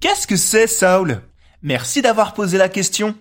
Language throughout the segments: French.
Qu'est-ce que c'est, Saul? Merci d'avoir posé la question.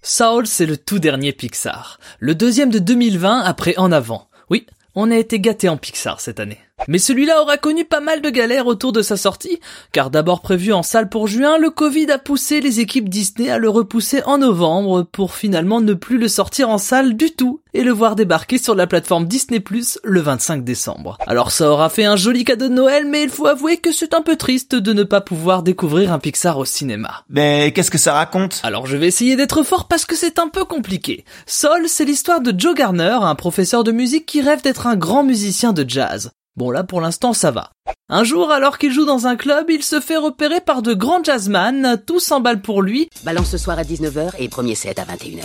Saul, c'est le tout dernier Pixar. Le deuxième de 2020 après En Avant. Oui, on a été gâté en Pixar cette année. Mais celui-là aura connu pas mal de galères autour de sa sortie, car d'abord prévu en salle pour juin, le Covid a poussé les équipes Disney à le repousser en novembre pour finalement ne plus le sortir en salle du tout et le voir débarquer sur la plateforme Disney Plus le 25 décembre. Alors ça aura fait un joli cadeau de Noël, mais il faut avouer que c'est un peu triste de ne pas pouvoir découvrir un Pixar au cinéma. Mais qu'est-ce que ça raconte? Alors je vais essayer d'être fort parce que c'est un peu compliqué. Soul, c'est l'histoire de Joe Garner, un professeur de musique qui rêve d'être un grand musicien de jazz. Bon là pour l'instant ça va. Un jour alors qu'il joue dans un club, il se fait repérer par de grands jazzman, tout s'emballe pour lui. Balance ce soir à 19h et premier set à 21h.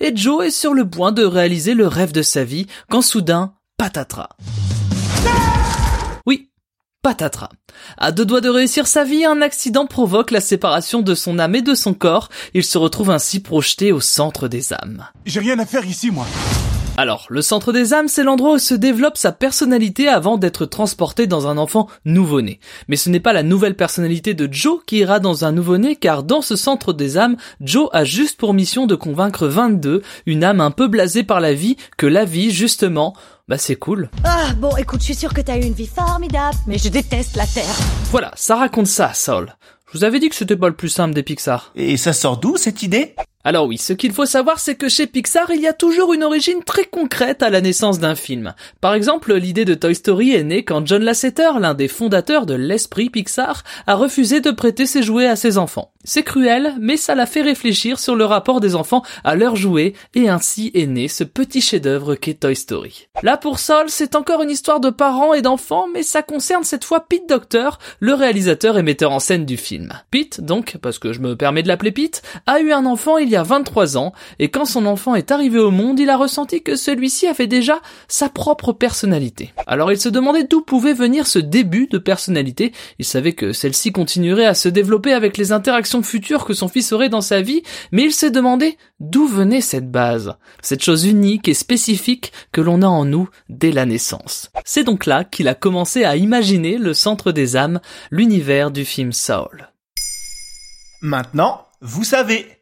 Et Joe est sur le point de réaliser le rêve de sa vie quand soudain, patatras. Oui, patatras. À deux doigts de réussir sa vie, un accident provoque la séparation de son âme et de son corps. Il se retrouve ainsi projeté au centre des âmes. J'ai rien à faire ici, moi. Alors, le centre des âmes, c'est l'endroit où se développe sa personnalité avant d'être transporté dans un enfant nouveau-né. Mais ce n'est pas la nouvelle personnalité de Joe qui ira dans un nouveau-né, car dans ce centre des âmes, Joe a juste pour mission de convaincre 22, une âme un peu blasée par la vie, que la vie, justement, bah c'est cool. Ah, bon, écoute, je suis sûre que t'as eu une vie formidable, mais je déteste la Terre. Voilà, ça raconte ça, Saul. Je vous avais dit que c'était pas le plus simple des Pixar. Et ça sort d'où cette idée? Alors oui, ce qu'il faut savoir, c'est que chez Pixar, il y a toujours une origine très concrète à la naissance d'un film. Par exemple, l'idée de Toy Story est née quand John Lasseter, l'un des fondateurs de l'esprit Pixar, a refusé de prêter ses jouets à ses enfants. C'est cruel, mais ça l'a fait réfléchir sur le rapport des enfants à leurs jouets, et ainsi est né ce petit chef-d'œuvre qu'est Toy Story. Là pour Sol, c'est encore une histoire de parents et d'enfants, mais ça concerne cette fois Pete Docter, le réalisateur et metteur en scène du film. Pete, donc, parce que je me permets de l'appeler Pete, a eu un enfant il y a 23 ans, et quand son enfant est arrivé au monde, il a ressenti que celui-ci avait déjà sa propre personnalité. Alors il se demandait d'où pouvait venir ce début de personnalité, il savait que celle-ci continuerait à se développer avec les interactions futures que son fils aurait dans sa vie, mais il s'est demandé d'où venait cette base, cette chose unique et spécifique que l'on a en nous dès la naissance. C'est donc là qu'il a commencé à imaginer le centre des âmes, l'univers du film Soul. Maintenant, vous savez.